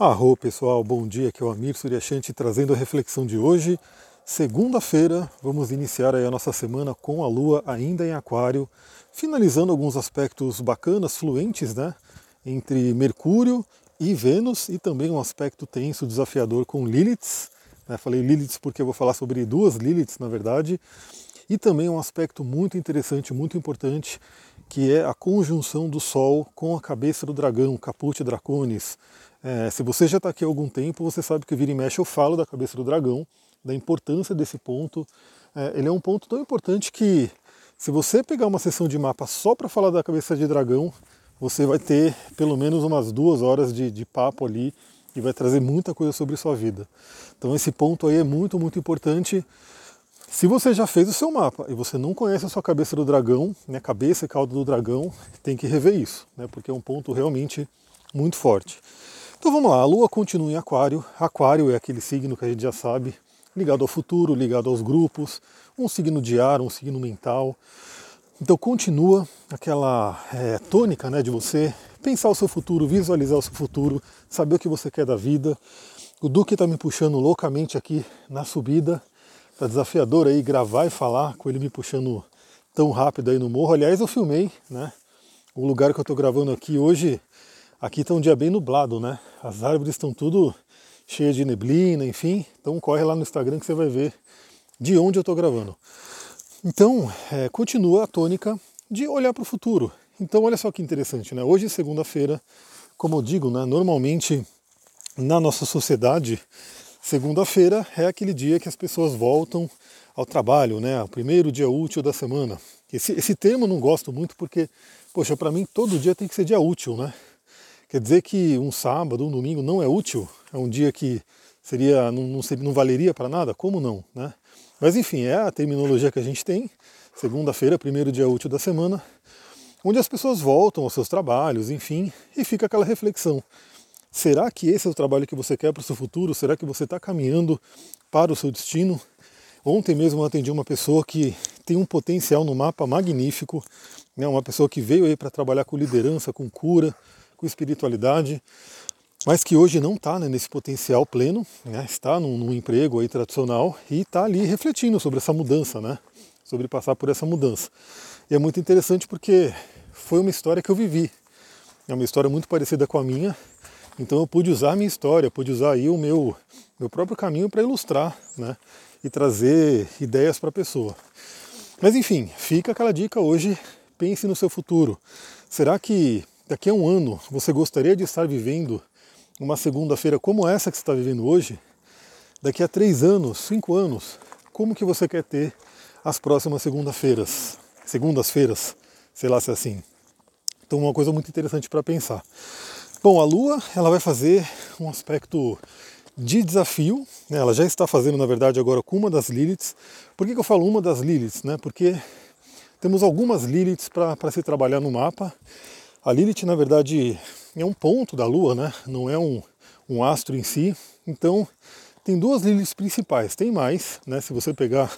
Arro pessoal, bom dia, aqui é o Amir Suryashanti trazendo a reflexão de hoje. Segunda-feira, vamos iniciar a nossa semana com a Lua ainda em Aquário, finalizando alguns aspectos bacanas, fluentes, né? Entre Mercúrio e Vênus, e também um aspecto tenso, desafiador com Lilith. Né? Falei Lilith porque eu vou falar sobre duas Liliths, na verdade. E também um aspecto muito interessante, muito importante, que é a conjunção do Sol com a cabeça do dragão, Caput Draconis. É, se você já está aqui há algum tempo, você sabe que vira e mexe eu falo da cabeça do dragão, da importância desse ponto. É, ele é um ponto tão importante que, se você pegar uma sessão de mapa só para falar da cabeça de dragão, você vai ter pelo menos umas duas horas de, de papo ali e vai trazer muita coisa sobre sua vida. Então esse ponto aí é muito, muito importante. Se você já fez o seu mapa e você não conhece a sua cabeça do dragão, né, cabeça e cauda do dragão, tem que rever isso, né, porque é um ponto realmente muito forte. Então vamos lá, a Lua continua em Aquário. Aquário é aquele signo que a gente já sabe, ligado ao futuro, ligado aos grupos, um signo de ar, um signo mental. Então continua aquela é, tônica né, de você pensar o seu futuro, visualizar o seu futuro, saber o que você quer da vida. O Duque está me puxando loucamente aqui na subida. Tá desafiador aí gravar e falar com ele me puxando tão rápido aí no morro. Aliás, eu filmei, né? O lugar que eu estou gravando aqui hoje Aqui está um dia bem nublado, né? As árvores estão tudo cheias de neblina, enfim. Então corre lá no Instagram que você vai ver de onde eu estou gravando. Então, é, continua a tônica de olhar para o futuro. Então, olha só que interessante, né? Hoje, segunda-feira, como eu digo, né, normalmente na nossa sociedade, segunda-feira é aquele dia que as pessoas voltam ao trabalho, né? O primeiro dia útil da semana. Esse, esse termo eu não gosto muito porque, poxa, para mim todo dia tem que ser dia útil, né? Quer dizer que um sábado, um domingo não é útil? É um dia que seria não, não, não valeria para nada? Como não? Né? Mas enfim, é a terminologia que a gente tem. Segunda-feira, primeiro dia útil da semana, onde as pessoas voltam aos seus trabalhos, enfim, e fica aquela reflexão. Será que esse é o trabalho que você quer para o seu futuro? Será que você está caminhando para o seu destino? Ontem mesmo eu atendi uma pessoa que tem um potencial no mapa magnífico, né? uma pessoa que veio aí para trabalhar com liderança, com cura, com espiritualidade, mas que hoje não está né, nesse potencial pleno, né, está num, num, emprego aí tradicional e está ali refletindo sobre essa mudança, né, sobre passar por essa mudança. E é muito interessante porque foi uma história que eu vivi, é uma história muito parecida com a minha, então eu pude usar a minha história, pude usar aí o meu, meu próprio caminho para ilustrar né, e trazer ideias para a pessoa. Mas enfim, fica aquela dica hoje, pense no seu futuro. Será que daqui a um ano você gostaria de estar vivendo uma segunda-feira como essa que você está vivendo hoje? Daqui a três anos, cinco anos, como que você quer ter as próximas segunda-feiras? Segundas-feiras, sei lá se é assim. Então uma coisa muito interessante para pensar. Bom, a Lua ela vai fazer um aspecto de desafio, né? ela já está fazendo na verdade agora com uma das Liliths. Por que, que eu falo uma das Liliths? Né? Porque temos algumas Liliths para se trabalhar no mapa a Lilith, na verdade, é um ponto da Lua, né? não é um, um astro em si. Então, tem duas Liliths principais. Tem mais, né? se você pegar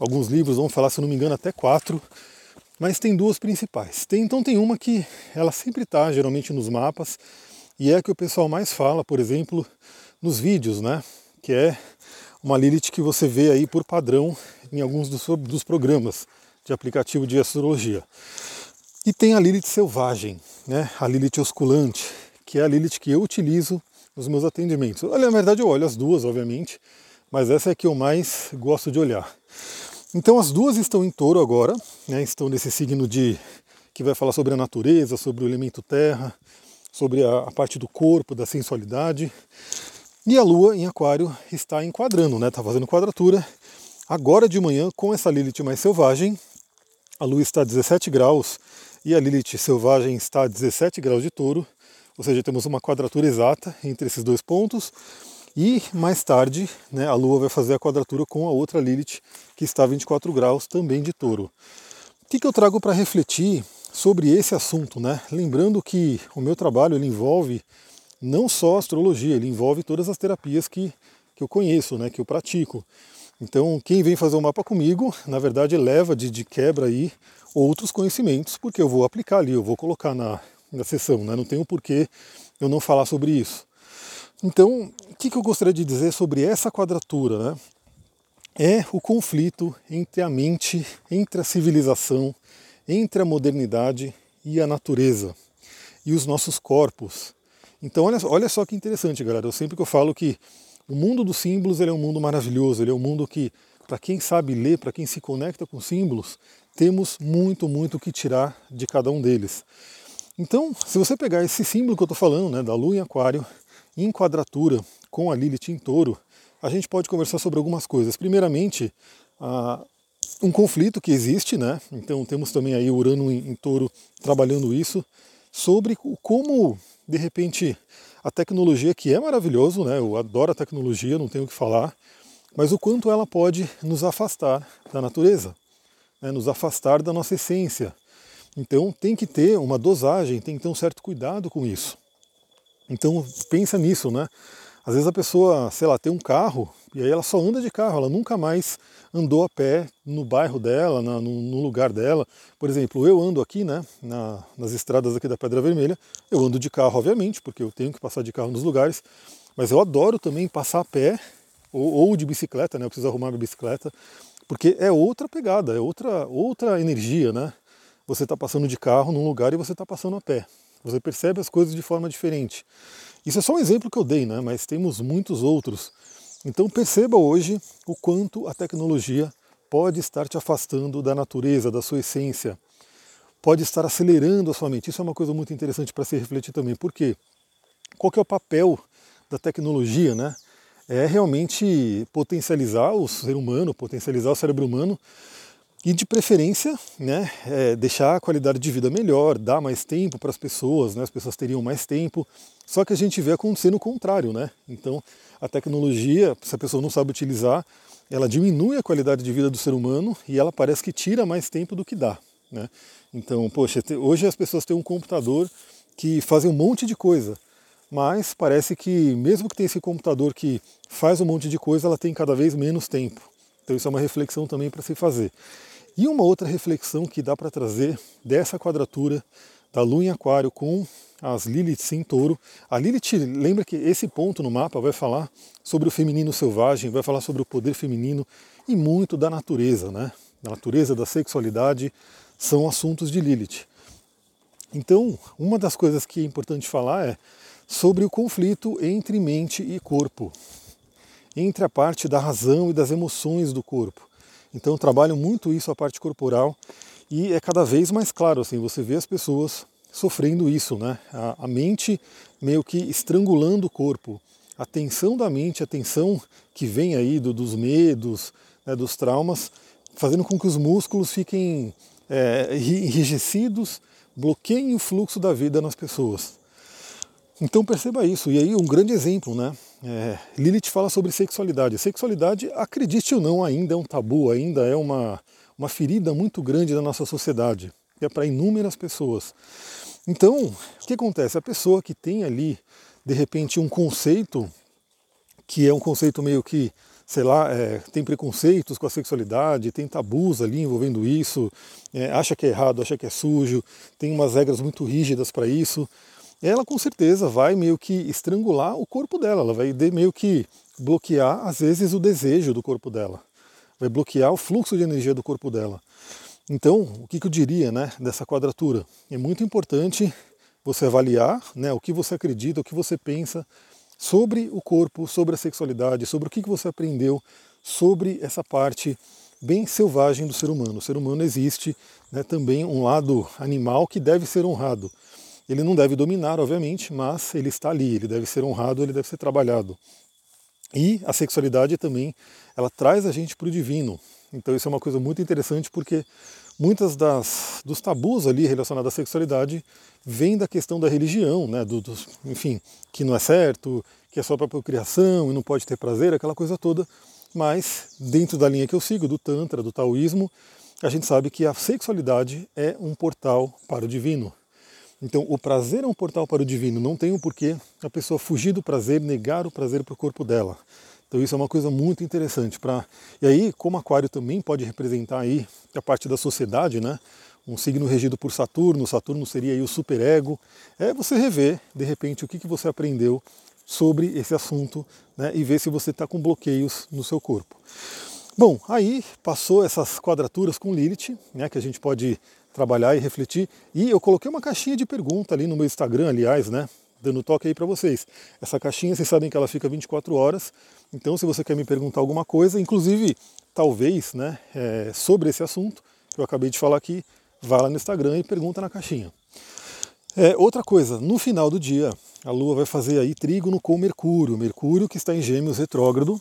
alguns livros, vão falar, se não me engano, até quatro. Mas tem duas principais. Tem, então, tem uma que ela sempre está, geralmente, nos mapas. E é a que o pessoal mais fala, por exemplo, nos vídeos, né? Que é uma Lilith que você vê aí por padrão em alguns dos, dos programas de aplicativo de astrologia. E tem a Lilith selvagem, né? a Lilith osculante, que é a Lilith que eu utilizo nos meus atendimentos. Olha, na verdade eu olho as duas, obviamente, mas essa é a que eu mais gosto de olhar. Então as duas estão em touro agora, né? estão nesse signo de que vai falar sobre a natureza, sobre o elemento terra, sobre a, a parte do corpo, da sensualidade. E a Lua em Aquário está enquadrando, né? Está fazendo quadratura. Agora de manhã, com essa Lilith mais selvagem, a Lua está a 17 graus e a Lilith selvagem está a 17 graus de touro, ou seja, temos uma quadratura exata entre esses dois pontos. E mais tarde, né, a Lua vai fazer a quadratura com a outra Lilith, que está a 24 graus, também de touro. O que, que eu trago para refletir sobre esse assunto? Né? Lembrando que o meu trabalho ele envolve não só astrologia, ele envolve todas as terapias que, que eu conheço, né, que eu pratico. Então, quem vem fazer o mapa comigo, na verdade, leva de, de quebra aí outros conhecimentos, porque eu vou aplicar ali, eu vou colocar na, na sessão, né? não um porquê eu não falar sobre isso. Então, o que, que eu gostaria de dizer sobre essa quadratura? Né? É o conflito entre a mente, entre a civilização, entre a modernidade e a natureza, e os nossos corpos. Então, olha, olha só que interessante, galera. Eu sempre que eu falo que o mundo dos símbolos é um mundo maravilhoso, ele é um mundo que, para quem sabe ler, para quem se conecta com símbolos, temos muito, muito que tirar de cada um deles. Então, se você pegar esse símbolo que eu estou falando, né, da Lua em Aquário, em quadratura com a Lilith em Touro, a gente pode conversar sobre algumas coisas. Primeiramente, um conflito que existe, né? Então temos também aí Urano em, em Touro trabalhando isso sobre como de repente a tecnologia que é maravilhoso, né? Eu adoro a tecnologia, não tenho o que falar, mas o quanto ela pode nos afastar da natureza, né? nos afastar da nossa essência. Então tem que ter uma dosagem, tem que ter um certo cuidado com isso. Então pensa nisso, né? Às vezes a pessoa, sei lá, tem um carro e aí ela só anda de carro, ela nunca mais andou a pé no bairro dela, na, no, no, lugar dela. Por exemplo, eu ando aqui, né, na, nas estradas aqui da Pedra Vermelha, eu ando de carro, obviamente, porque eu tenho que passar de carro nos lugares, mas eu adoro também passar a pé ou, ou de bicicleta, né, eu preciso arrumar minha bicicleta, porque é outra pegada, é outra, outra energia, né? Você está passando de carro num lugar e você está passando a pé. Você percebe as coisas de forma diferente. Isso é só um exemplo que eu dei, né? mas temos muitos outros. Então perceba hoje o quanto a tecnologia pode estar te afastando da natureza, da sua essência, pode estar acelerando a sua mente. Isso é uma coisa muito interessante para se refletir também. Por quê? Qual que é o papel da tecnologia, né? É realmente potencializar o ser humano, potencializar o cérebro humano e de preferência, né, é deixar a qualidade de vida melhor, dar mais tempo para as pessoas, né, as pessoas teriam mais tempo. Só que a gente vê acontecendo o contrário, né? Então, a tecnologia, se a pessoa não sabe utilizar, ela diminui a qualidade de vida do ser humano e ela parece que tira mais tempo do que dá, né? Então, poxa, hoje as pessoas têm um computador que fazem um monte de coisa, mas parece que mesmo que tenha esse computador que faz um monte de coisa, ela tem cada vez menos tempo. Então isso é uma reflexão também para se fazer. E uma outra reflexão que dá para trazer dessa quadratura da Lua em Aquário com as Liliths em Touro. A Lilith, lembra que esse ponto no mapa vai falar sobre o feminino selvagem, vai falar sobre o poder feminino e muito da natureza, né? Da natureza, da sexualidade, são assuntos de Lilith. Então, uma das coisas que é importante falar é sobre o conflito entre mente e corpo, entre a parte da razão e das emoções do corpo. Então trabalho muito isso, a parte corporal, e é cada vez mais claro, assim, você vê as pessoas sofrendo isso, né? A, a mente meio que estrangulando o corpo. A tensão da mente, a tensão que vem aí do, dos medos, né, dos traumas, fazendo com que os músculos fiquem é, enrijecidos, bloqueiem o fluxo da vida nas pessoas. Então perceba isso. E aí um grande exemplo, né? É, Lilith fala sobre sexualidade. Sexualidade, acredite ou não, ainda é um tabu, ainda é uma, uma ferida muito grande da nossa sociedade, que é para inúmeras pessoas. Então, o que acontece? A pessoa que tem ali, de repente, um conceito, que é um conceito meio que, sei lá, é, tem preconceitos com a sexualidade, tem tabus ali envolvendo isso, é, acha que é errado, acha que é sujo, tem umas regras muito rígidas para isso ela com certeza vai meio que estrangular o corpo dela, ela vai meio que bloquear, às vezes, o desejo do corpo dela, vai bloquear o fluxo de energia do corpo dela. Então, o que, eu diria né, dessa quadratura? É muito importante você avaliar né, o que você acredita, o que você pensa sobre o corpo, sobre a sexualidade, sobre o que, que você aprendeu sobre essa parte bem selvagem do ser humano. O ser humano existe né, também um lado animal que deve ser honrado. Ele não deve dominar, obviamente, mas ele está ali, ele deve ser honrado, ele deve ser trabalhado. E a sexualidade também, ela traz a gente para o divino. Então isso é uma coisa muito interessante porque muitas das dos tabus ali relacionados à sexualidade vêm da questão da religião, né, do, do, enfim, que não é certo, que é só para procriação e não pode ter prazer, aquela coisa toda. Mas dentro da linha que eu sigo, do tantra, do taoísmo, a gente sabe que a sexualidade é um portal para o divino. Então, o prazer é um portal para o divino, não tem o um porquê a pessoa fugir do prazer, negar o prazer para o corpo dela. Então, isso é uma coisa muito interessante. Pra... E aí, como Aquário também pode representar aí a parte da sociedade, né? um signo regido por Saturno, Saturno seria aí o superego, é você rever, de repente, o que, que você aprendeu sobre esse assunto né, e ver se você está com bloqueios no seu corpo. Bom, aí passou essas quadraturas com Lilith, né, que a gente pode trabalhar e refletir. E eu coloquei uma caixinha de pergunta ali no meu Instagram, aliás, né, dando toque aí para vocês. Essa caixinha, vocês sabem que ela fica 24 horas. Então, se você quer me perguntar alguma coisa, inclusive, talvez, né, é, sobre esse assunto que eu acabei de falar aqui, vá lá no Instagram e pergunta na caixinha. É, outra coisa, no final do dia, a Lua vai fazer aí trígono com Mercúrio. Mercúrio que está em Gêmeos retrógrado.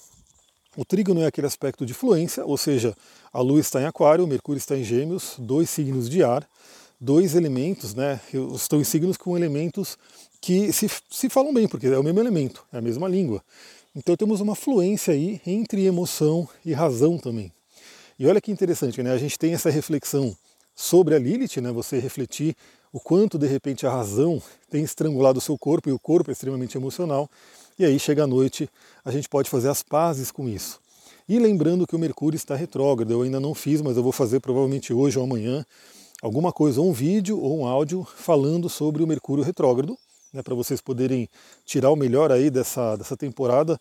O trígono é aquele aspecto de fluência, ou seja, a Lua está em Aquário, o Mercúrio está em Gêmeos, dois signos de ar, dois elementos, né? Estão em signos com elementos que se, se falam bem, porque é o mesmo elemento, é a mesma língua. Então temos uma fluência aí entre emoção e razão também. E olha que interessante, né? A gente tem essa reflexão sobre a Lilith, né? Você refletir o quanto de repente a razão tem estrangulado o seu corpo e o corpo é extremamente emocional. E aí chega a noite, a gente pode fazer as pazes com isso. E lembrando que o Mercúrio está retrógrado, eu ainda não fiz, mas eu vou fazer provavelmente hoje ou amanhã alguma coisa, ou um vídeo ou um áudio falando sobre o Mercúrio retrógrado, né, para vocês poderem tirar o melhor aí dessa, dessa temporada.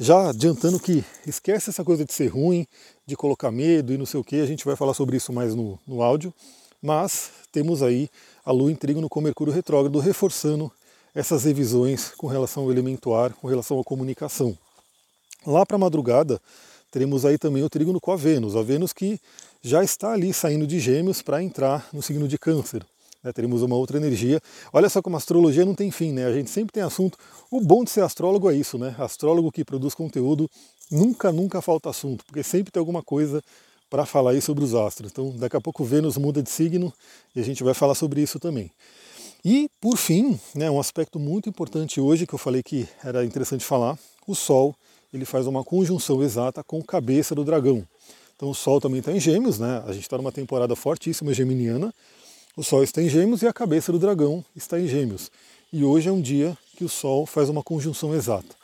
Já adiantando que esquece essa coisa de ser ruim, de colocar medo e não sei o que, a gente vai falar sobre isso mais no, no áudio, mas temos aí a Lua em trígono com Mercúrio retrógrado reforçando essas revisões com relação ao elemento ar, com relação à comunicação. Lá para a madrugada, teremos aí também o trígono com a Vênus, a Vênus que já está ali saindo de Gêmeos para entrar no signo de Câncer. Né, teremos uma outra energia. Olha só como a astrologia não tem fim, né? A gente sempre tem assunto. O bom de ser astrólogo é isso, né? Astrólogo que produz conteúdo nunca, nunca falta assunto, porque sempre tem alguma coisa para falar aí sobre os astros. Então, daqui a pouco Vênus muda de signo e a gente vai falar sobre isso também. E, por fim, né, um aspecto muito importante hoje que eu falei que era interessante falar, o Sol ele faz uma conjunção exata com cabeça do dragão. Então o Sol também está em Gêmeos, né? A gente está numa temporada fortíssima geminiana, o Sol está em Gêmeos e a cabeça do dragão está em Gêmeos. E hoje é um dia que o Sol faz uma conjunção exata.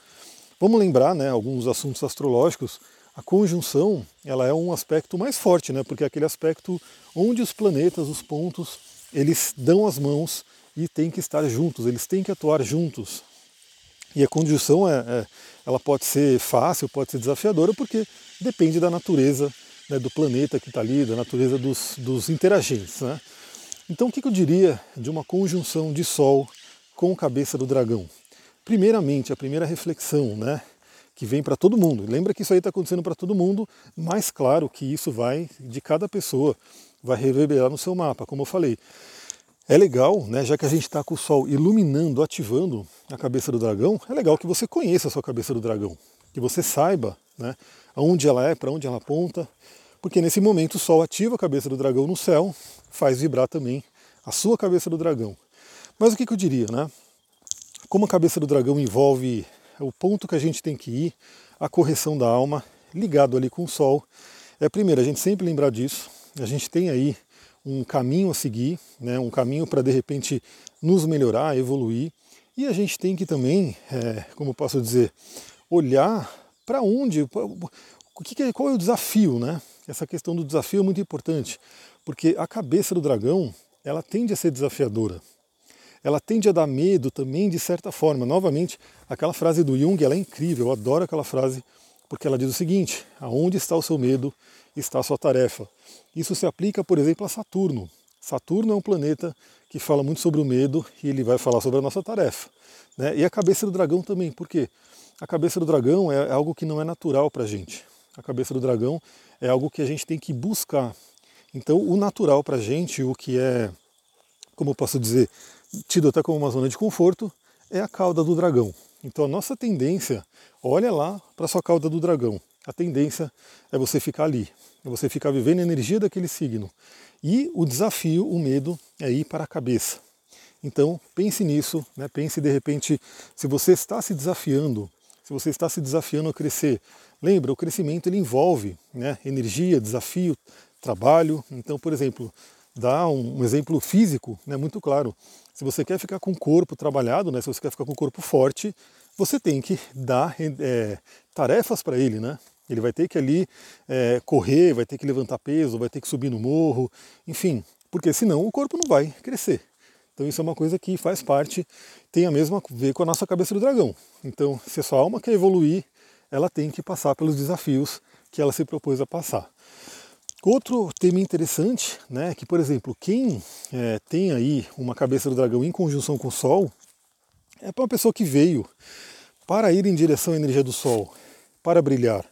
Vamos lembrar, né, alguns assuntos astrológicos. A conjunção, ela é um aspecto mais forte, né, porque é aquele aspecto onde os planetas, os pontos, eles dão as mãos e têm que estar juntos, eles têm que atuar juntos. E a conjunção é, é ela pode ser fácil, pode ser desafiadora, porque depende da natureza né, do planeta que está ali, da natureza dos, dos interagentes. Né? Então, o que eu diria de uma conjunção de Sol com cabeça do dragão? Primeiramente, a primeira reflexão, né, que vem para todo mundo. Lembra que isso aí está acontecendo para todo mundo, mas claro que isso vai de cada pessoa, vai reverberar no seu mapa, como eu falei. É legal, né, já que a gente está com o Sol iluminando, ativando a cabeça do dragão, é legal que você conheça a sua cabeça do dragão, que você saiba né, aonde ela é, para onde ela aponta, porque nesse momento o Sol ativa a cabeça do dragão no céu, faz vibrar também a sua cabeça do dragão. Mas o que, que eu diria, né? Como a cabeça do dragão envolve o ponto que a gente tem que ir, a correção da alma, ligado ali com o Sol, é primeiro a gente sempre lembrar disso. A gente tem aí um caminho a seguir, né, um caminho para de repente nos melhorar, evoluir. E a gente tem que também, é, como posso dizer, olhar para onde, o que, qual é o desafio, né? Essa questão do desafio é muito importante, porque a cabeça do dragão, ela tende a ser desafiadora. Ela tende a dar medo também de certa forma. Novamente, aquela frase do Jung, ela é incrível, eu adoro aquela frase, porque ela diz o seguinte: aonde está o seu medo, está a sua tarefa. Isso se aplica, por exemplo, a Saturno. Saturno é um planeta que fala muito sobre o medo e ele vai falar sobre a nossa tarefa. Né? E a cabeça do dragão também, por quê? A cabeça do dragão é algo que não é natural para a gente a cabeça do dragão, é algo que a gente tem que buscar. Então, o natural para a gente, o que é, como eu posso dizer, tido até como uma zona de conforto, é a cauda do dragão. Então, a nossa tendência, olha lá para a sua cauda do dragão. A tendência é você ficar ali, é você ficar vivendo a energia daquele signo. E o desafio, o medo, é ir para a cabeça. Então, pense nisso, né? pense de repente, se você está se desafiando, se você está se desafiando a crescer, Lembra, o crescimento ele envolve né, energia, desafio, trabalho. Então, por exemplo, dá um, exemplo físico né, muito claro. Se você quer ficar com o corpo trabalhado, né, se você quer ficar com o corpo forte, você tem que dar é, tarefas para ele, né? Ele vai ter que ali é, correr, vai ter que levantar peso, vai ter que subir no morro, enfim, porque senão o corpo não vai crescer. Então isso é uma coisa que faz parte, tem a mesma ver com a nossa cabeça do dragão. Então, se a sua alma quer evoluir, ela tem que passar pelos desafios que ela se propôs a passar. Outro tema interessante, né, que por exemplo, quem é, tem aí uma cabeça do dragão em conjunção com o Sol, é para uma pessoa que veio para ir em direção à energia do Sol, para brilhar,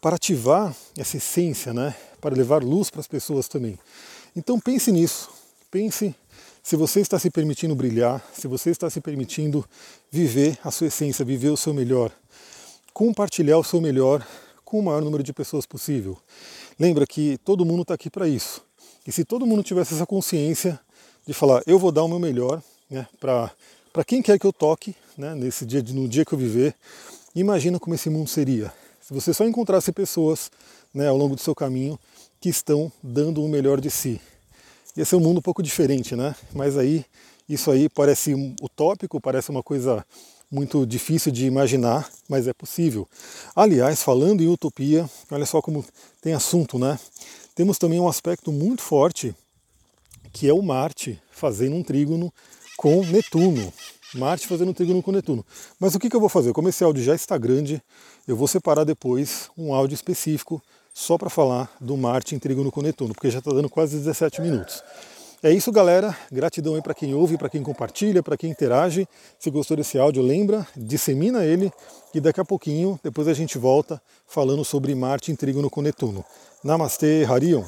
para ativar essa essência, né? para levar luz para as pessoas também. Então pense nisso, pense se você está se permitindo brilhar, se você está se permitindo viver a sua essência, viver o seu melhor, compartilhar o seu melhor com o maior número de pessoas possível. Lembra que todo mundo está aqui para isso. E se todo mundo tivesse essa consciência de falar, eu vou dar o meu melhor né, para quem quer que eu toque, né, nesse dia, no dia que eu viver, imagina como esse mundo seria. Se você só encontrasse pessoas né, ao longo do seu caminho que estão dando o melhor de si. Ia ser um mundo um pouco diferente, né? Mas aí, isso aí parece utópico, parece uma coisa muito difícil de imaginar, mas é possível. Aliás, falando em utopia, olha só como tem assunto, né? Temos também um aspecto muito forte, que é o Marte fazendo um trígono com Netuno. Marte fazendo trígono com Netuno. Mas o que, que eu vou fazer? Como esse áudio já está grande, eu vou separar depois um áudio específico só para falar do Marte em trígono com Netuno, porque já está dando quase 17 minutos. É isso, galera. Gratidão aí para quem ouve, para quem compartilha, para quem interage. Se gostou desse áudio, lembra, dissemina ele e daqui a pouquinho, depois a gente volta falando sobre Marte em trígono com Netuno. Namastê, Harion.